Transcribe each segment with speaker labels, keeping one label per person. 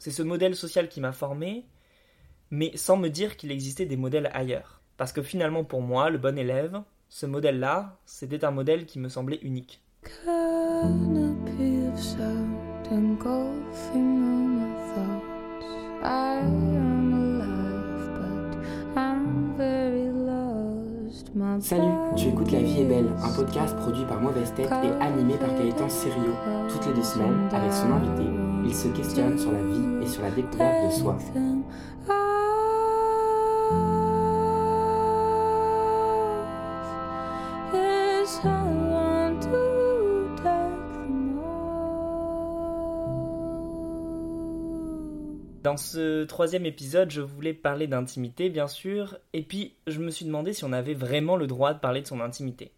Speaker 1: c'est ce modèle social qui m'a formé, mais sans me dire qu'il existait des modèles ailleurs. Parce que finalement, pour moi, le bon élève, ce modèle-là, c'était un modèle qui me semblait unique.
Speaker 2: Salut, tu écoutes La vie est belle, un podcast produit par Mauvaise Tête et animé par Gaëtan Serio. Toutes les deux semaines, avec son invité, il se questionne sur la vie et sur la découverte de soi.
Speaker 1: Dans ce troisième épisode, je voulais parler d'intimité, bien sûr, et puis je me suis demandé si on avait vraiment le droit de parler de son intimité.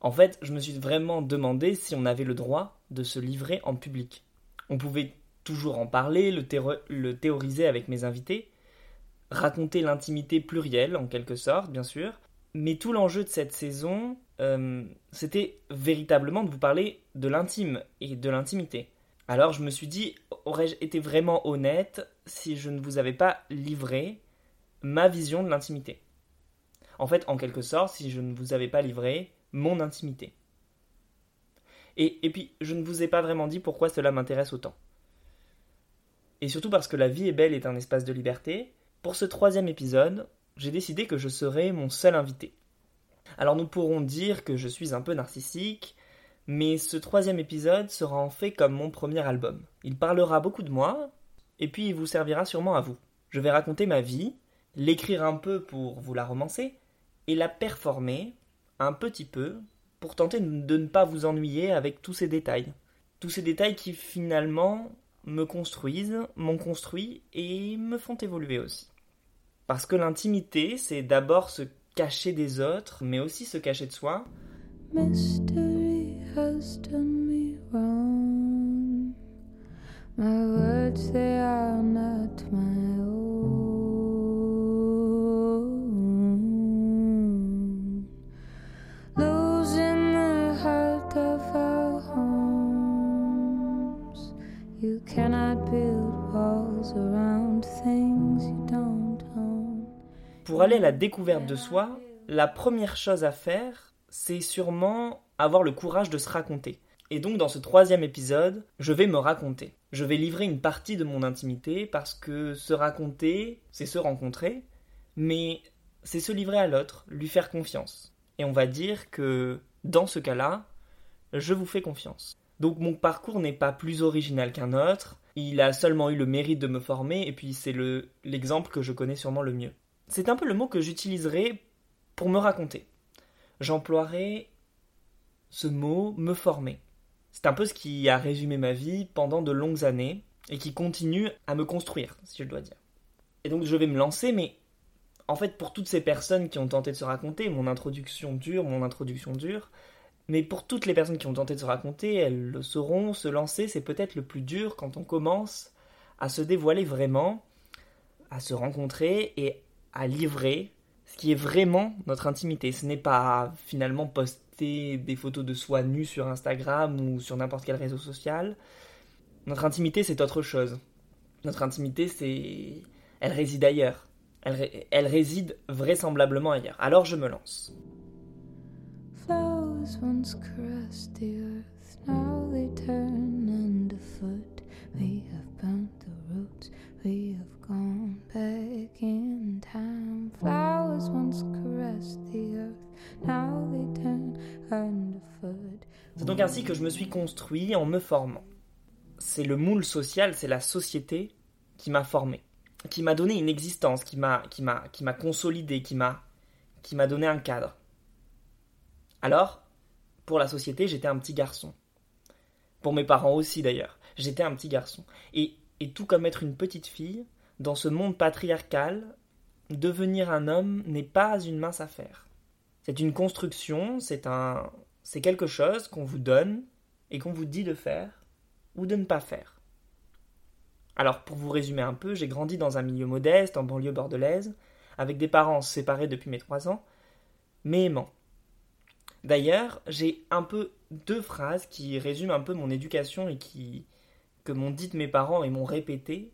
Speaker 1: En fait, je me suis vraiment demandé si on avait le droit de se livrer en public. On pouvait toujours en parler, le, théoriser avec mes invités, raconter l'intimité plurielle, en quelque sorte, bien sûr, mais tout l'enjeu de cette saison, euh, c'était véritablement de vous parler de l'intime et de l'intimité. Alors je me suis dit, aurais-je été vraiment honnête si je ne vous avais pas livré ma vision de l'intimité? En fait, en quelque sorte, si je ne vous avais pas livré mon intimité. Et, puis, je ne vous ai pas vraiment dit pourquoi cela m'intéresse autant. Et surtout parce que La vie est belle est un espace de liberté, pour ce troisième épisode, j'ai décidé que je serais mon seul invité. Alors nous pourrons dire que je suis un peu narcissique, mais ce troisième épisode sera en fait comme mon premier album. Il parlera beaucoup de moi, et puis il vous servira sûrement à vous. Je vais raconter ma vie, l'écrire un peu pour vous la romancer, et la performer un petit peu pour tenter de ne pas vous ennuyer avec tous ces détails. Tous ces détails qui finalement me construisent, m'ont construit et me font évoluer aussi. Parce que l'intimité, c'est d'abord se cacher des autres, mais aussi se cacher de soi. My words, they are not my own. You cannot build walls around things you don't own. Pour aller à la découverte de soi, la première chose à faire, c'est sûrement avoir le courage de se raconter. Et donc dans ce troisième épisode, je vais me raconter. Je vais livrer une partie de mon intimité parce que se raconter, c'est se rencontrer, mais c'est se livrer à l'autre, lui faire confiance. Et on va dire que dans ce cas-là, je vous fais confiance. Donc mon parcours n'est pas plus original qu'un autre, il a seulement eu le mérite de me former et puis c'est l'exemple que je connais sûrement le mieux. C'est un peu le mot que j'utiliserai pour me raconter. J'emploierai ce mot me former. C'est un peu ce qui a résumé ma vie pendant de longues années et qui continue à me construire, si je dois dire. Et donc je vais me lancer, mais en fait pour toutes ces personnes qui ont tenté de se raconter, mon introduction dure, mon introduction dure, mais pour toutes les personnes qui ont tenté de se raconter, elles le sauront, se lancer, c'est peut-être le plus dur quand on commence à se dévoiler vraiment, à se rencontrer et à livrer ce qui est vraiment notre intimité. Ce n'est pas finalement post des photos de soi nues sur Instagram ou sur n'importe quel réseau social. Notre intimité, c'est autre chose. Notre intimité, c'est... Elle réside ailleurs. Elle, elle réside vraisemblablement ailleurs. Alors je me lance. Once caressed the earth, now they turn underfoot. We have burnt the roots, we have gone back in time. Flowers once caressed the earth, now they turn c'est donc ainsi que je me suis construit en me formant. C'est le moule social, c'est la société qui m'a formé, qui m'a donné une existence, qui m'a consolidé, qui m'a donné un cadre. Alors, pour la société, j'étais un petit garçon. Pour mes parents aussi d'ailleurs, j'étais un petit garçon. Et, tout comme être une petite fille, dans ce monde patriarcal, devenir un homme n'est pas une mince affaire. C'est une construction, c'est un, c'est quelque chose qu'on vous donne et qu'on vous dit de faire ou de ne pas faire. Alors, pour vous résumer un peu, j'ai grandi dans un milieu modeste, en banlieue bordelaise, avec des parents séparés depuis mes trois ans, mais aimants. D'ailleurs, j'ai un peu deux phrases qui résument un peu mon éducation et qui, que m'ont dites mes parents et m'ont répété.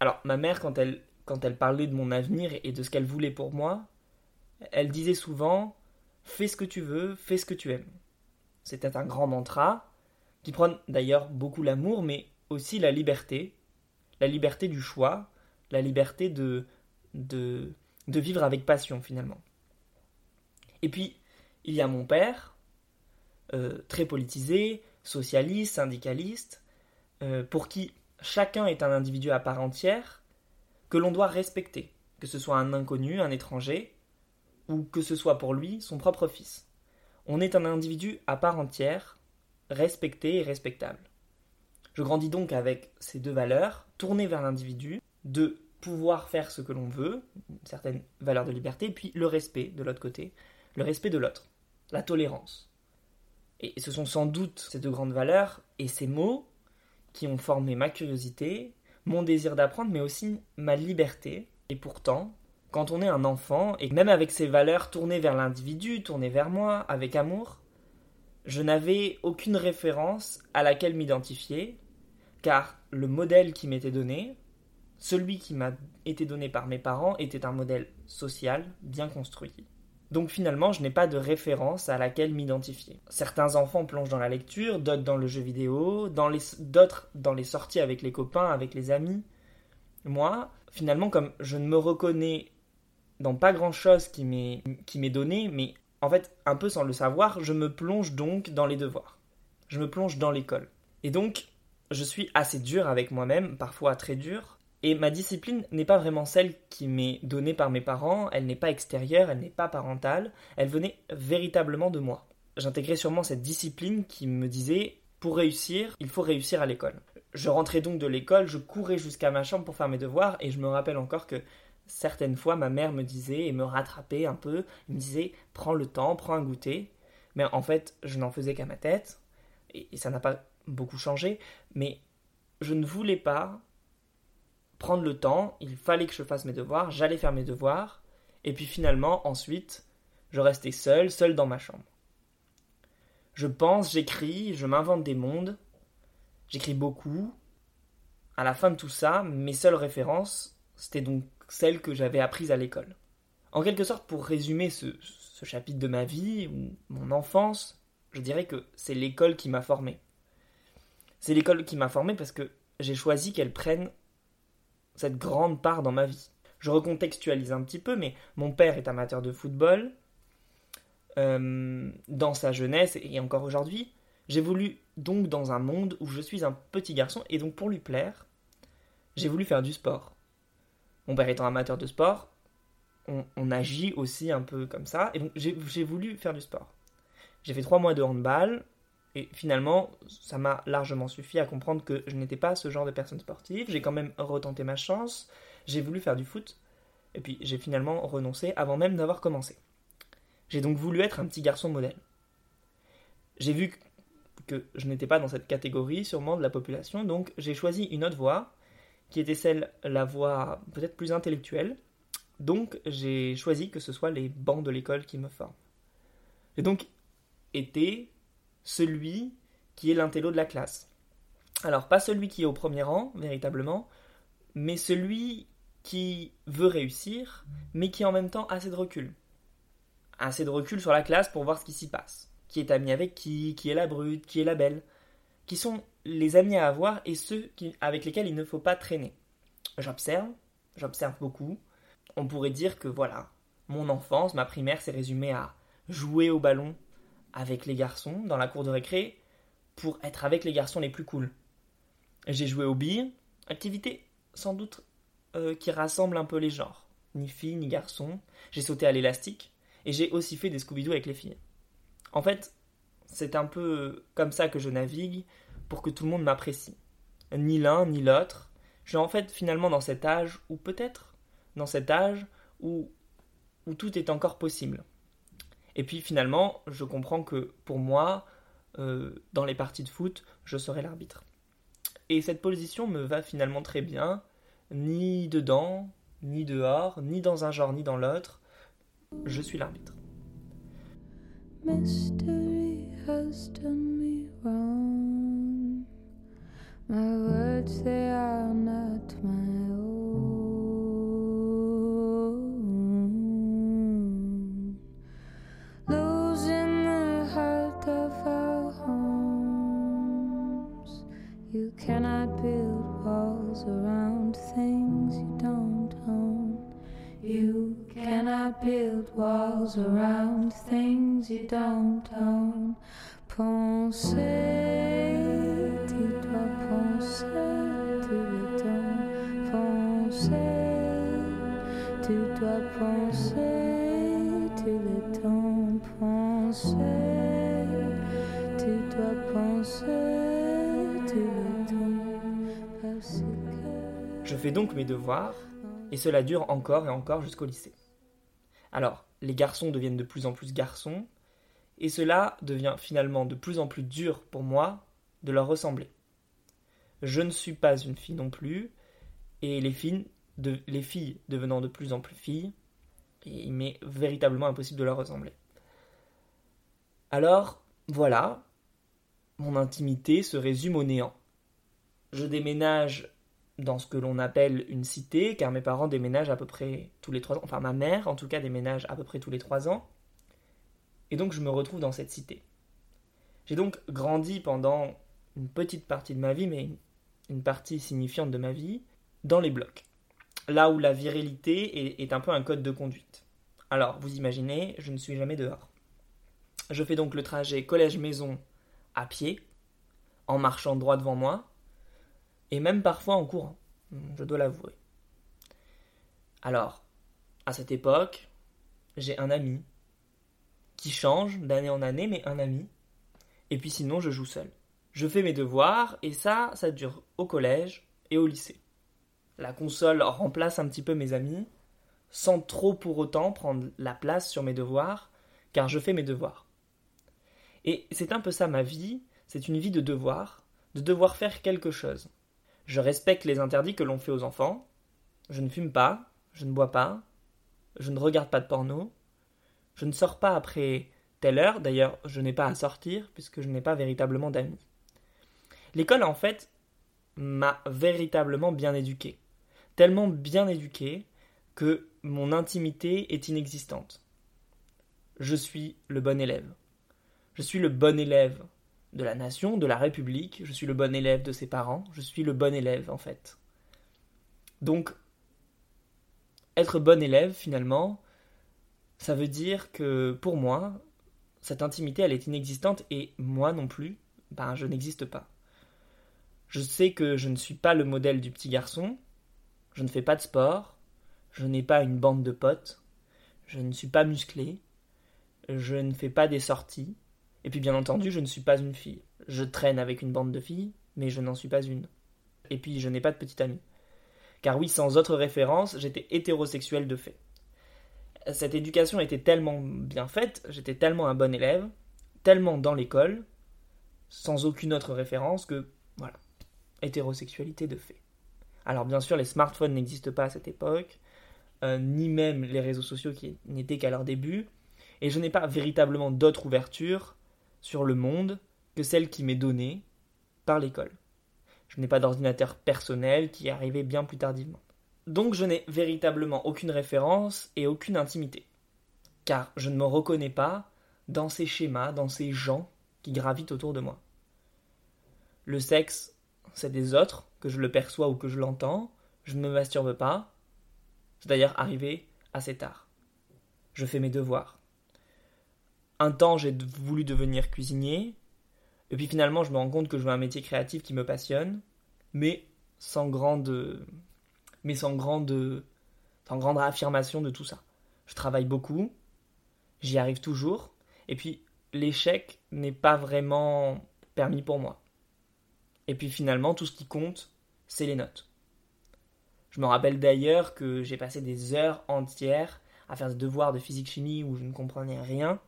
Speaker 1: Alors, ma mère, quand elle, quand elle parlait de mon avenir et de ce qu'elle voulait pour moi, elle disait souvent Fais ce que tu veux, fais ce que tu aimes. C'était un grand mantra, qui prône d'ailleurs beaucoup l'amour, mais aussi la liberté, la liberté du choix, la liberté de, de, de vivre avec passion finalement. Et puis, il y a mon père, euh, très politisé, socialiste, syndicaliste, euh, pour qui chacun est un individu à part entière, que l'on doit respecter, que ce soit un inconnu, un étranger, ou que ce soit pour lui son propre fils. On est un individu à part entière, respecté et respectable. Je grandis donc avec ces deux valeurs, tournées vers l'individu, de pouvoir faire ce que l'on veut, une certaine valeur de liberté, puis le respect de l'autre côté, le respect de l'autre, la tolérance. Et ce sont sans doute ces deux grandes valeurs et ces mots qui ont formé ma curiosité, mon désir d'apprendre, mais aussi ma liberté. Et pourtant, quand on est un enfant, et même avec ces valeurs tournées vers l'individu, tournées vers moi, avec amour, je n'avais aucune référence à laquelle m'identifier, car le modèle qui m'était donné, celui qui m'a été donné par mes parents, était un modèle social bien construit. Donc finalement, je n'ai pas de référence à laquelle m'identifier. Certains enfants plongent dans la lecture, d'autres dans le jeu vidéo, d'autres dans les sorties avec les copains, avec les amis. Moi, finalement, comme je ne me reconnais dans pas grand-chose qui m'est donné, mais en fait, un peu sans le savoir, je me plonge donc dans les devoirs. Je me plonge dans l'école. Et donc, je suis assez dur avec moi-même, parfois très dur, et ma discipline n'est pas vraiment celle qui m'est donnée par mes parents, elle n'est pas extérieure, elle n'est pas parentale, elle venait véritablement de moi. J'intégrais sûrement cette discipline qui me disait pour réussir, il faut réussir à l'école. Je rentrais donc de l'école, je courais jusqu'à ma chambre pour faire mes devoirs et je me rappelle encore que certaines fois ma mère me disait et me rattrapait un peu, me disait prends le temps, prends un goûter. Mais en fait, je n'en faisais qu'à ma tête et ça n'a pas beaucoup changé, mais je ne voulais pas prendre le temps, il fallait que je fasse mes devoirs, j'allais faire mes devoirs, et puis finalement, ensuite, je restais seul, seul dans ma chambre. Je pense, j'écris, je m'invente des mondes, j'écris beaucoup. À la fin de tout ça, mes seules références, c'était donc celles que j'avais apprises à l'école. En quelque sorte, pour résumer ce, ce chapitre de ma vie, ou mon enfance, je dirais que c'est l'école qui m'a formé. C'est l'école qui m'a formé parce que j'ai choisi qu'elle prenne cette grande part dans ma vie. Je recontextualise un petit peu, mais mon père est amateur de football. Euh, dans sa jeunesse et encore aujourd'hui, j'ai voulu donc dans un monde où je suis un petit garçon et donc pour lui plaire, j'ai voulu faire du sport. Mon père étant amateur de sport, on, on agit aussi un peu comme ça et donc j'ai voulu faire du sport. J'ai fait trois mois de handball, et finalement, ça m'a largement suffi à comprendre que je n'étais pas ce genre de personne sportive. J'ai quand même retenté ma chance. J'ai voulu faire du foot. Et puis j'ai finalement renoncé avant même d'avoir commencé. J'ai donc voulu être un petit garçon modèle. J'ai vu que je n'étais pas dans cette catégorie sûrement de la population, donc j'ai choisi une autre voie, qui était celle, la voie peut-être plus intellectuelle. Donc j'ai choisi que ce soit les bancs de l'école qui me forment. J'ai donc été celui qui est l'intello de la classe. Alors, pas celui qui est au premier rang, véritablement, mais celui qui veut réussir, mais qui en même temps a assez de recul. Assez de recul sur la classe pour voir ce qui s'y passe. Qui est ami avec qui, qui est la brute, qui est la belle. Qui sont les amis à avoir et ceux avec lesquels il ne faut pas traîner. J'observe, j'observe beaucoup. On pourrait dire que voilà, mon enfance, ma primaire s'est résumée à jouer au ballon avec les garçons dans la cour de récré pour être avec les garçons les plus cools. J'ai joué au billes, activité sans doute euh, qui rassemble un peu les genres, ni filles ni garçons. J'ai sauté à l'élastique et j'ai aussi fait des Scooby-Doo avec les filles. En fait, c'est un peu comme ça que je navigue pour que tout le monde m'apprécie. Ni l'un ni l'autre. Je suis en fait finalement dans cet âge, ou peut-être dans cet âge où, où tout est encore possible. Et puis finalement, je comprends que pour moi, euh, dans les parties de foot, je serai l'arbitre. Et cette position me va finalement très bien, ni dedans, ni dehors, ni dans un genre, ni dans l'autre. Je suis l'arbitre. Cannot build walls around things you don't own. You cannot build walls around things you don't own. Penser, tu dois penser, tu le temps. Penser, tu dois penser, tu le temps. Penser, tu dois penser, Je fais donc mes devoirs et cela dure encore et encore jusqu'au lycée. Alors, les garçons deviennent de plus en plus garçons, et cela devient finalement de plus en plus dur pour moi de leur ressembler. Je ne suis pas une fille non plus, et les filles, les filles devenant de plus en plus filles, il m'est véritablement impossible de leur ressembler. Alors, voilà, mon intimité se résume au néant. Je déménage dans ce que l'on appelle une cité, car mes parents déménagent à peu près tous les trois ans, enfin ma mère en tout cas déménage à peu près tous les trois ans, et donc je me retrouve dans cette cité. J'ai donc grandi pendant une petite partie de ma vie, mais une partie signifiante de ma vie, dans les blocs. Là où la virilité est, un peu un code de conduite. Alors, vous imaginez, je ne suis jamais dehors. Je fais donc le trajet collège-maison à pied, en marchant droit devant moi, et même parfois en courant, je dois l'avouer. Alors, à cette époque, j'ai un ami qui change d'année en année, mais un ami. Et puis sinon, je joue seul. Je fais mes devoirs, et ça, ça dure au collège et au lycée. La console remplace un petit peu mes amis, sans trop pour autant prendre la place sur mes devoirs, car je fais mes devoirs. Et c'est un peu ça ma vie, c'est une vie de devoir, de devoir faire quelque chose. Je respecte les interdits que l'on fait aux enfants, je ne fume pas, je ne bois pas, je ne regarde pas de porno, je ne sors pas après telle heure, d'ailleurs je n'ai pas à sortir puisque je n'ai pas véritablement d'amis. L'école en fait m'a véritablement bien éduqué. Tellement bien éduqué que mon intimité est inexistante. Je suis le bon élève. Je suis le bon élève de la nation, de la République, je suis le bon élève de ses parents, je suis le bon élève en fait. Donc, être bon élève finalement, ça veut dire que pour moi, cette intimité, elle est inexistante et moi non plus, ben, je n'existe pas. Je sais que je ne suis pas le modèle du petit garçon, je ne fais pas de sport, je n'ai pas une bande de potes, je ne suis pas musclé, je ne fais pas des sorties, et puis bien entendu, je ne suis pas une fille. Je traîne avec une bande de filles, mais je n'en suis pas une. Et puis je n'ai pas de petite amie. Car oui, sans autre référence, j'étais hétérosexuel de fait cette éducation était tellement bien faite, j'étais tellement un bon élève, tellement dans l'école, sans aucune autre référence que, voilà, hétérosexualité de fait. Alors bien sûr, les smartphones n'existent pas à cette époque, euh, ni même les réseaux sociaux qui n'étaient qu'à leur début, et je n'ai pas véritablement d'autre ouverture sur le monde que celle qui m'est donnée par l'école. Je n'ai pas d'ordinateur personnel qui est arrivé bien plus tardivement. Donc je n'ai véritablement aucune référence et aucune intimité. Car je ne me reconnais pas dans ces schémas, dans ces gens qui gravitent autour de moi. Le sexe, c'est des autres, que je le perçois ou que je l'entends, je ne me masturbe pas. C'est d'ailleurs arrivé assez tard. Je fais mes devoirs. Un temps, j'ai voulu devenir cuisinier, et puis finalement, je me rends compte que je veux un métier créatif qui me passionne, mais sans grande mais sans grande, sans grande affirmation de tout ça. Je travaille beaucoup, j'y arrive toujours, et puis l'échec n'est pas vraiment permis pour moi. Et puis finalement, tout ce qui compte, c'est les notes. Je me rappelle d'ailleurs que j'ai passé des heures entières à faire des devoirs de physique-chimie où je ne comprenais rien,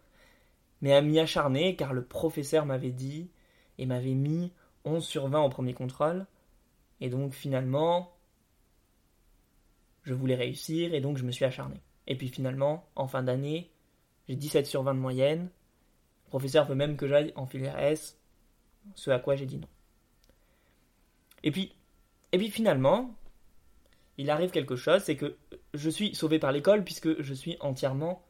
Speaker 1: mais à m'y acharner car le professeur m'avait dit et m'avait mis 11 sur 20 au premier contrôle. Et donc finalement, je voulais réussir et donc je me suis acharné. Et puis finalement, en fin d'année, j'ai 17 sur 20 de moyenne. Le professeur veut même que j'aille en filière S, ce à quoi j'ai dit non. Et puis, et puis finalement, il arrive quelque chose, c'est que je suis sauvé par l'école puisque je suis entièrement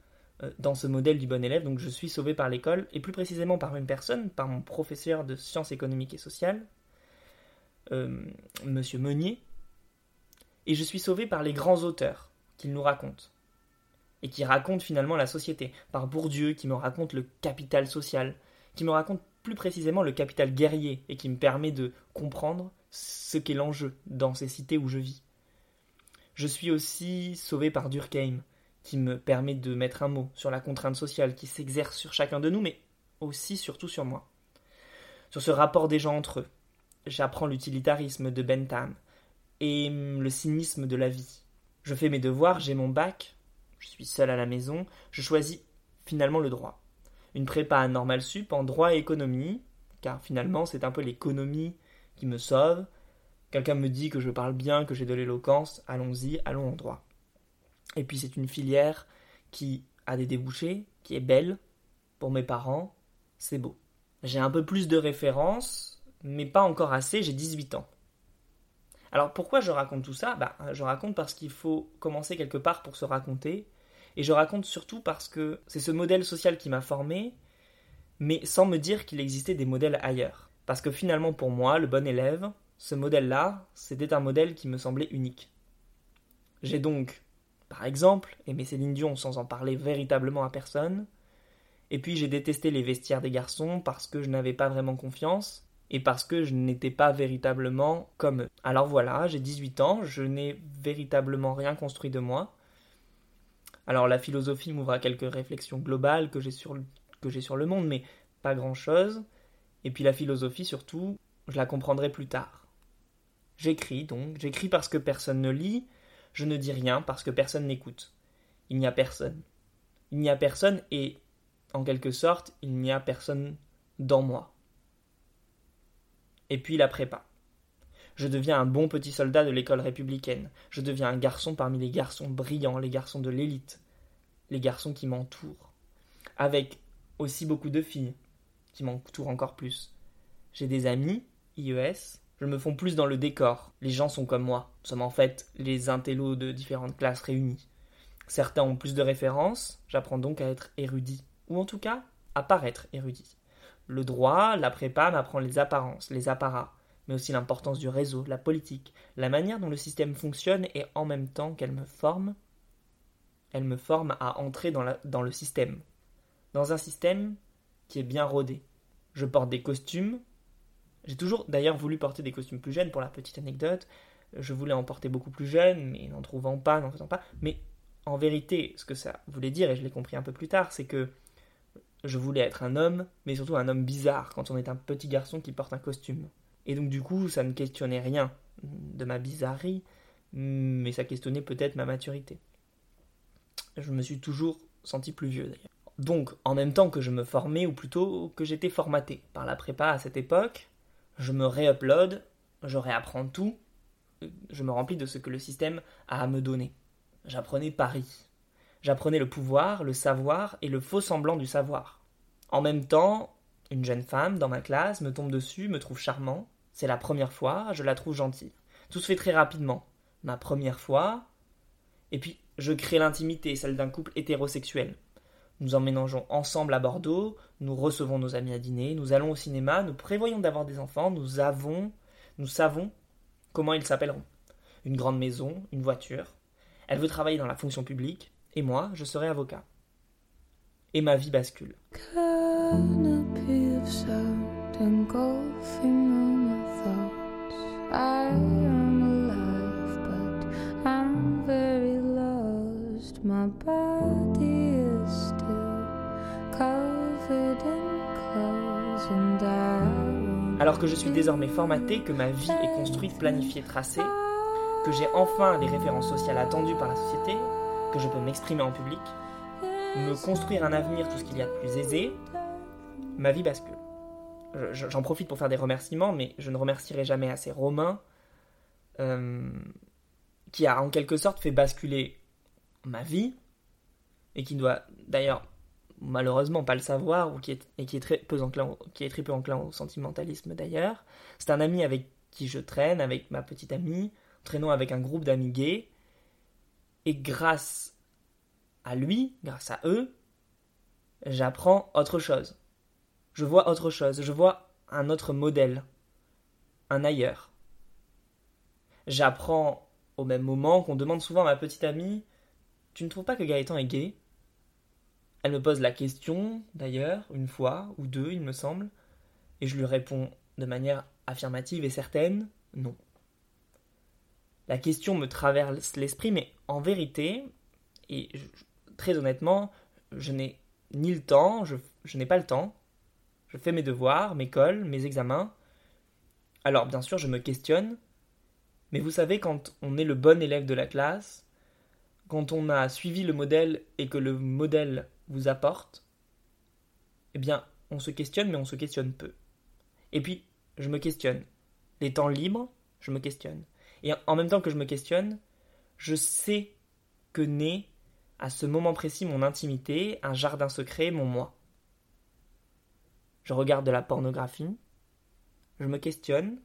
Speaker 1: dans ce modèle du bon élève, donc je suis sauvé par l'école, et plus précisément par une personne, par mon professeur de sciences économiques et sociales, euh, Monsieur Meunier, et je suis sauvé par les grands auteurs qu'il nous racontent, et qui racontent finalement la société, par Bourdieu qui me raconte le capital social, qui me raconte plus précisément le capital guerrier, et qui me permet de comprendre ce qu'est l'enjeu dans ces cités où je vis. Je suis aussi sauvé par Durkheim, qui me permet de mettre un mot sur la contrainte sociale qui s'exerce sur chacun de nous, mais aussi surtout sur moi. Sur ce rapport des gens entre eux. J'apprends l'utilitarisme de Bentham et le cynisme de la vie. Je fais mes devoirs, j'ai mon bac, je suis seul à la maison, je choisis finalement le droit. Une prépa à normal sup en droit et économie, car finalement c'est un peu l'économie qui me sauve. Quelqu'un me dit que je parle bien, que j'ai de l'éloquence, allons-y, allons en droit. Et puis c'est une filière qui a des débouchés, qui est belle pour mes parents, c'est beau. J'ai un peu plus de références, mais pas encore assez, j'ai 18 ans. Alors pourquoi je raconte tout ça? Bah, Je raconte parce qu'il faut commencer quelque part pour se raconter, et je raconte surtout parce que c'est ce modèle social qui m'a formé, mais sans me dire qu'il existait des modèles ailleurs. Parce que finalement pour moi, le bon élève, ce modèle-là, c'était un modèle qui me semblait unique. J'ai donc par exemple, aimer Céline Dion sans en parler véritablement à personne. Et puis j'ai détesté les vestiaires des garçons parce que je n'avais pas vraiment confiance et parce que je n'étais pas véritablement comme eux. Alors voilà, j'ai 18 ans, je n'ai véritablement rien construit de moi. Alors la philosophie m'ouvre quelques réflexions globales que j'ai sur, sur le monde, mais pas grand-chose. Et puis la philosophie surtout, je la comprendrai plus tard. J'écris donc, j'écris parce que personne ne lit, je ne dis rien parce que personne n'écoute. Il n'y a personne. Il n'y a personne et, en quelque sorte, il n'y a personne dans moi. Et puis la prépa. Je deviens un bon petit soldat de l'école républicaine. Je deviens un garçon parmi les garçons brillants, les garçons de l'élite, les garçons qui m'entourent. Avec aussi beaucoup de filles qui m'entourent encore plus. J'ai des amis, IES, je me fonds plus dans le décor. Les gens sont comme moi. Nous sommes en fait les intellos de différentes classes réunies. Certains ont plus de références, j'apprends donc à être érudit. Ou en tout cas, à paraître érudit. Le droit, la prépa m'apprend les apparences, les apparats, mais aussi l'importance du réseau, la politique, la manière dont le système fonctionne et en même temps qu'elle me forme, elle me forme à entrer dans, dans le système. Dans un système qui est bien rodé. Je porte des costumes, j'ai toujours d'ailleurs voulu porter des costumes plus jeunes pour la petite anecdote. Je voulais en porter beaucoup plus jeune, mais n'en trouvant pas, n'en faisant pas. Mais en vérité, ce que ça voulait dire, et je l'ai compris un peu plus tard, c'est que je voulais être un homme, mais surtout un homme bizarre quand on est un petit garçon qui porte un costume. Et donc du coup, ça ne questionnait rien de ma bizarrerie, mais ça questionnait peut-être ma maturité. Je me suis toujours senti plus vieux d'ailleurs. Donc, en même temps que je me formais, ou plutôt que j'étais formaté par la prépa à cette époque, je me réupload, je réapprends tout, je me remplis de ce que le système a à me donner. J'apprenais Paris. J'apprenais le pouvoir, le savoir et le faux semblant du savoir. En même temps, une jeune femme dans ma classe me tombe dessus, me trouve charmant. C'est la première fois, je la trouve gentille. Tout se fait très rapidement. Ma première fois. Et puis, je crée l'intimité, celle d'un couple hétérosexuel. Nous emménageons ensemble à Bordeaux, nous recevons nos amis à dîner, nous allons au cinéma, nous prévoyons d'avoir des enfants, nous avons, nous savons comment ils s'appelleront. Une grande maison, une voiture. Elle veut travailler dans la fonction publique, et moi, je serai avocat. Et ma vie bascule. Alors que je suis désormais formaté, que ma vie est construite, planifiée, tracée, que j'ai enfin les références sociales attendues par la société, que je peux m'exprimer en public, me construire un avenir, tout ce qu'il y a de plus aisé, ma vie bascule. J'en profite pour faire des remerciements, mais je ne remercierai jamais assez Romain, euh, qui a en quelque sorte fait basculer ma vie, et qui doit d'ailleurs malheureusement pas le savoir, ou qui est, et qui est, très peu enclin, qui est très peu enclin au sentimentalisme d'ailleurs. C'est un ami avec qui je traîne avec ma petite amie, traînons avec un groupe d'amis gays, et grâce à lui, grâce à eux, j'apprends autre chose. Je vois autre chose, je vois un autre modèle, un ailleurs. J'apprends au même moment qu'on demande souvent à ma petite amie Tu ne trouves pas que Gaëtan est gay? Elle me pose la question, d'ailleurs, une fois ou deux, il me semble, et je lui réponds de manière affirmative et certaine Non. La question me traverse l'esprit, mais en vérité, et très honnêtement, je n'ai ni le temps, je, je n'ai pas le temps. Je fais mes devoirs, mes cols, mes examens. Alors bien sûr, je me questionne, mais vous savez, quand on est le bon élève de la classe, quand on a suivi le modèle et que le modèle vous apporte, eh bien, on se questionne, mais on se questionne peu. Et puis, je me questionne. Les temps libres, je me questionne. Et en même temps que je me questionne, je sais que naît à ce moment précis mon intimité, un jardin secret, mon moi. Je regarde de la pornographie, je me questionne,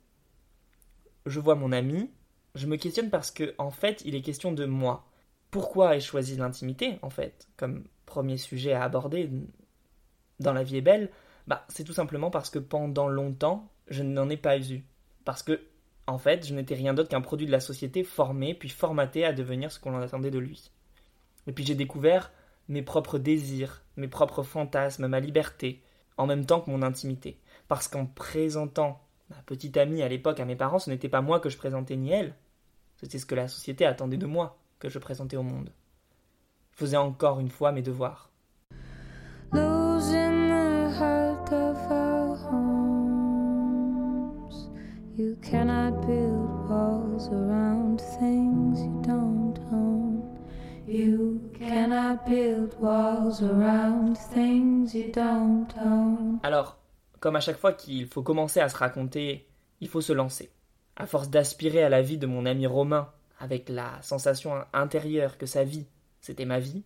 Speaker 1: je vois mon ami, je me questionne parce que en fait, il est question de moi. Pourquoi ai-je choisi l'intimité en fait comme premier sujet à aborder dans la vie est belle Bah, c'est tout simplement parce que pendant longtemps, je n'en ai pas eu. Parce que en fait, je n'étais rien d'autre qu'un produit de la société formé puis formaté à devenir ce qu'on en attendait de lui. Et puis j'ai découvert mes propres désirs, mes propres fantasmes, ma liberté, en même temps que mon intimité. Parce qu'en présentant ma petite amie à l'époque à mes parents, ce n'était pas moi que je présentais ni elle. C'était ce que la société attendait de moi que je présentais au monde. Faisais encore une fois mes devoirs. You cannot build walls around things you don't own. You cannot build walls around things you don't own. Alors, comme à chaque fois qu'il faut commencer à se raconter, il faut se lancer. À force d'aspirer à la vie de mon ami Romain, avec la sensation intérieure que sa vie, c'était ma vie,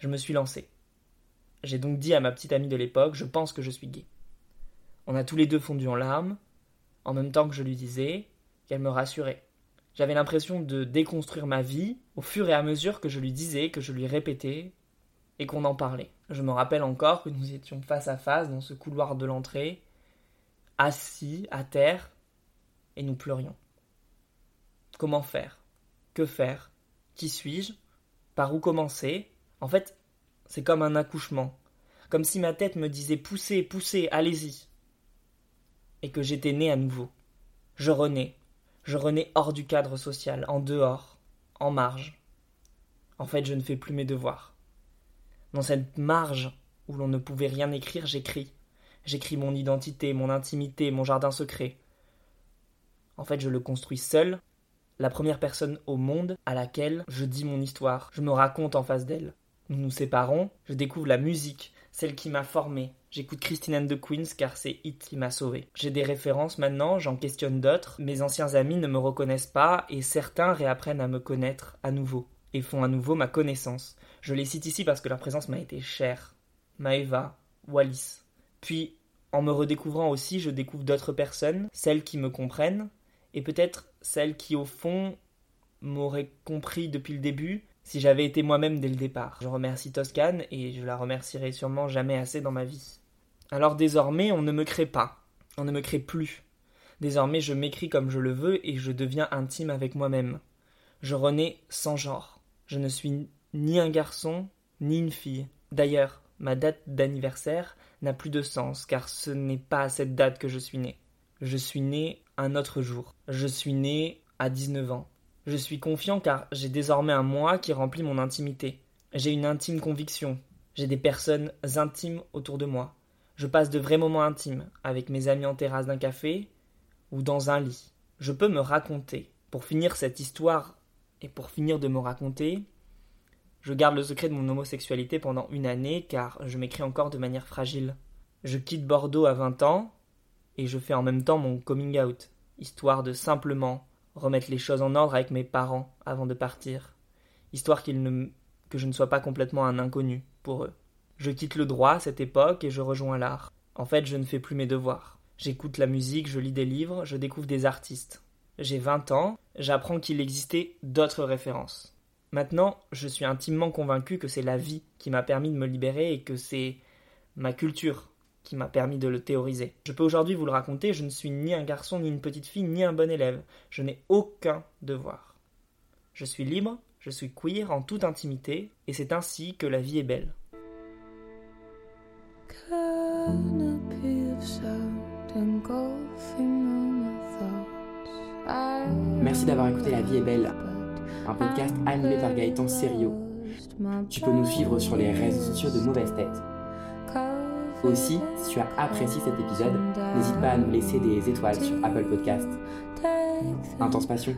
Speaker 1: je me suis lancé. J'ai donc dit à ma petite amie de l'époque, je pense que je suis gay. On a tous les deux fondu en larmes, en même temps que je lui disais qu'elle me rassurait. J'avais l'impression de déconstruire ma vie au fur et à mesure que je lui disais, que je lui répétais et qu'on en parlait. Je me rappelle encore que nous étions face à face dans ce couloir de l'entrée, assis à terre, et nous pleurions. Comment faire? Que faire? Qui suis-je? Par où commencer En fait, c'est comme un accouchement, comme si ma tête me disait poussez, poussez, allez-y et que j'étais né à nouveau. Je renais. Je renais hors du cadre social, en dehors, en marge. En fait, je ne fais plus mes devoirs. Dans cette marge où l'on ne pouvait rien écrire, j'écris. J'écris mon identité, mon intimité, mon jardin secret. En fait, je le construis seul, la première personne au monde à laquelle je dis mon histoire, je me raconte en face d'elle. Nous nous séparons, je découvre la musique, celle qui m'a formé. J'écoute Christine and the Queens car c'est It qui m'a sauvé. J'ai des références maintenant, j'en questionne d'autres. Mes anciens amis ne me reconnaissent pas et certains réapprennent à me connaître à nouveau et font à nouveau ma connaissance. Je les cite ici parce que leur présence m'a été chère. Maeva, Wallis. Puis, en me redécouvrant aussi, je découvre d'autres personnes, celles qui me comprennent, et peut-être celles qui, au fond, m'auraient compris depuis le début, si j'avais été moi-même dès le départ. Je remercie Toscane et je la remercierai sûrement jamais assez dans ma vie. Alors désormais, on ne me crée pas, on ne me crée plus. Désormais, je m'écris comme je le veux et je deviens intime avec moi-même. Je renais sans genre. Je ne suis ni un garçon, ni une fille. D'ailleurs, ma date d'anniversaire n'a plus de sens, car ce n'est pas à cette date que je suis né. Je suis né un autre jour. Je suis né à 19 ans. Je suis confiant car j'ai désormais un moi qui remplit mon intimité. J'ai une intime conviction. J'ai des personnes intimes autour de moi. Je passe de vrais moments intimes avec mes amis en terrasse d'un café ou dans un lit. Je peux me raconter. Pour finir cette histoire et pour finir de me raconter, je garde le secret de mon homosexualité pendant une année car je m'écris encore de manière fragile. Je quitte Bordeaux à 20 ans et je fais en même temps mon coming out, histoire de simplement remettre les choses en ordre avec mes parents avant de partir, histoire ne... que je ne sois pas complètement un inconnu pour eux. Je quitte le droit à cette époque et je rejoins l'art. En fait, je ne fais plus mes devoirs. J'écoute la musique, je lis des livres, je découvre des artistes. J'ai 20 ans, j'apprends qu'il existait d'autres références. Maintenant, je suis intimement convaincu que c'est la vie qui m'a permis de me libérer et que c'est ma culture qui m'a permis de le théoriser. Je peux aujourd'hui vous le raconter, je ne suis ni un garçon, ni une petite fille, ni un bon élève. Je n'ai aucun devoir. Je suis libre, je suis queer en toute intimité, et c'est ainsi que la vie est belle.
Speaker 2: Merci d'avoir écouté La vie est belle, un podcast animé par Gaëtan Serio. Tu peux nous suivre sur les réseaux sociaux de Mauvaise Tête. Aussi, si tu as apprécié cet épisode, n'hésite pas à nous laisser des étoiles sur Apple Podcast. Intense Passion.